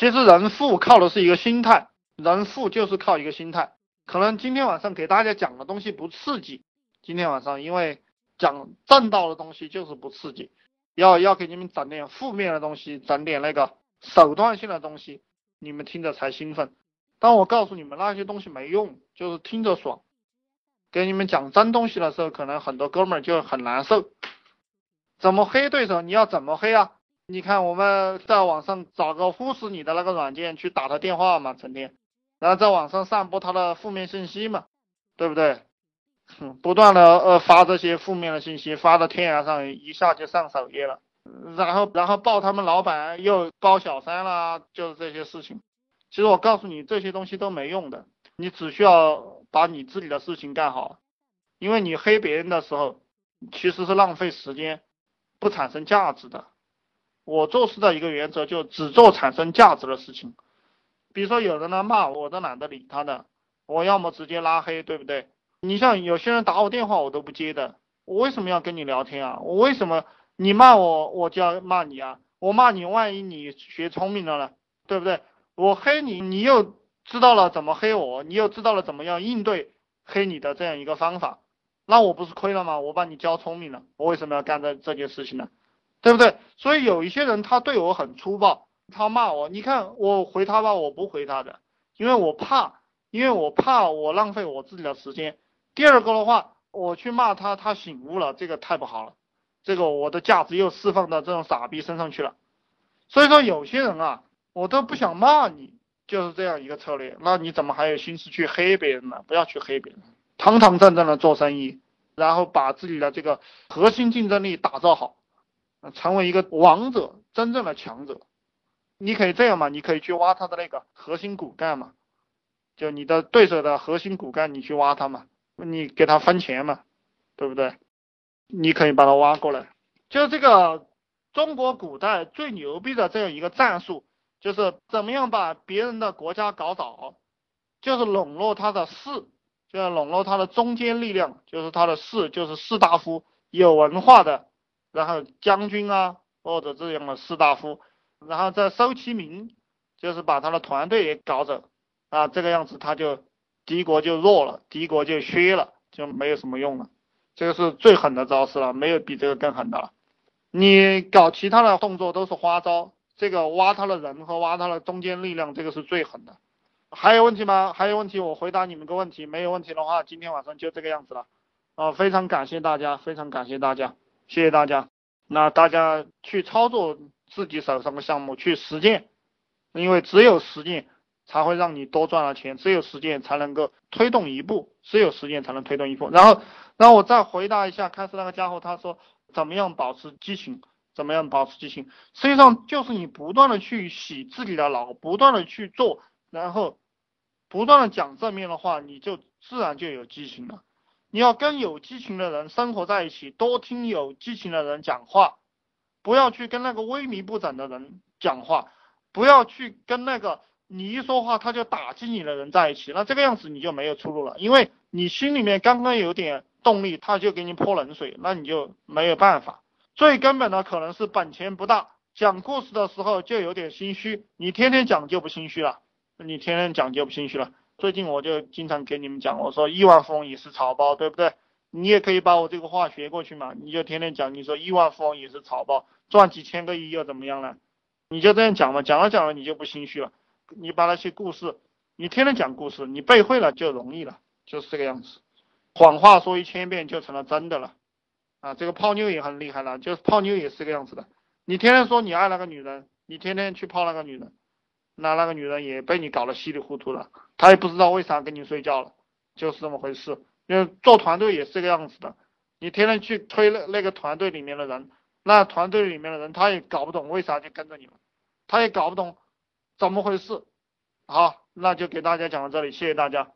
其实人富靠的是一个心态，人富就是靠一个心态。可能今天晚上给大家讲的东西不刺激，今天晚上因为讲正道的东西就是不刺激，要要给你们整点负面的东西，整点那个手段性的东西，你们听着才兴奋。但我告诉你们，那些东西没用，就是听着爽。给你们讲真东西的时候，可能很多哥们儿就很难受。怎么黑对手？你要怎么黑啊？你看我们在网上找个忽视你的那个软件去打他电话嘛，成天，然后在网上散播他的负面信息嘛，对不对？哼不断的呃发这些负面的信息，发到天涯上，一下就上首页了。然后然后报他们老板又包小三啦，就是这些事情。其实我告诉你，这些东西都没用的，你只需要把你自己的事情干好，因为你黑别人的时候，其实是浪费时间，不产生价值的。我做事的一个原则就只做产生价值的事情。比如说有人来骂我，我都懒得理他的，我要么直接拉黑，对不对？你像有些人打我电话，我都不接的，我为什么要跟你聊天啊？我为什么你骂我，我就要骂你啊？我骂你，万一你学聪明了呢，对不对？我黑你，你又知道了怎么黑我，你又知道了怎么样应对黑你的这样一个方法，那我不是亏了吗？我把你教聪明了，我为什么要干这这件事情呢？对不对？所以有一些人他对我很粗暴，他骂我，你看我回他吧，我不回他的，因为我怕，因为我怕我浪费我自己的时间。第二个的话，我去骂他，他醒悟了，这个太不好了，这个我的价值又释放到这种傻逼身上去了。所以说有些人啊。我都不想骂你，就是这样一个策略。那你怎么还有心思去黑别人呢？不要去黑别人，堂堂正正的做生意，然后把自己的这个核心竞争力打造好，成为一个王者，真正的强者。你可以这样嘛？你可以去挖他的那个核心骨干嘛，就你的对手的核心骨干，你去挖他嘛，你给他分钱嘛，对不对？你可以把他挖过来。就这个中国古代最牛逼的这样一个战术。就是怎么样把别人的国家搞倒，就是笼络他的士，就要笼络他的中坚力量，就是他的士，就是士大夫，有文化的，然后将军啊，或者这样的士大夫，然后再收其民，就是把他的团队也搞走，啊，这个样子他就敌国就弱了，敌国就削了，就没有什么用了，这个是最狠的招式了，没有比这个更狠的了，你搞其他的动作都是花招。这个挖他的人和挖他的中间力量，这个是最狠的。还有问题吗？还有问题，我回答你们个问题。没有问题的话，今天晚上就这个样子了。啊，非常感谢大家，非常感谢大家，谢谢大家。那大家去操作自己手上的项目，去实践，因为只有实践才会让你多赚了钱，只有实践才能够推动一步，只有实践才能推动一步。然后，然后我再回答一下，开始那个家伙他说怎么样保持激情。怎么样保持激情？实际上就是你不断的去洗自己的脑，不断的去做，然后不断的讲正面的话，你就自然就有激情了。你要跟有激情的人生活在一起，多听有激情的人讲话，不要去跟那个萎靡不振的人讲话，不要去跟那个你一说话他就打击你的人在一起，那这个样子你就没有出路了，因为你心里面刚刚有点动力，他就给你泼冷水，那你就没有办法。最根本的可能是本钱不大，讲故事的时候就有点心虚。你天天讲就不心虚了，你天天讲就不心虚了。最近我就经常给你们讲，我说亿万富翁也是草包，对不对？你也可以把我这个话学过去嘛，你就天天讲，你说亿万富翁也是草包，赚几千个亿又怎么样呢？你就这样讲嘛，讲了讲了你就不心虚了。你把那些故事，你天天讲故事，你背会了就容易了，就是这个样子。谎话说一千遍就成了真的了。啊，这个泡妞也很厉害了，就是泡妞也是这个样子的。你天天说你爱那个女人，你天天去泡那个女人，那那个女人也被你搞得稀里糊涂了，他也不知道为啥跟你睡觉了，就是这么回事。因为做团队也是这个样子的，你天天去推那那个团队里面的人，那团队里面的人他也搞不懂为啥就跟着你们，他也搞不懂怎么回事。好，那就给大家讲到这里，谢谢大家。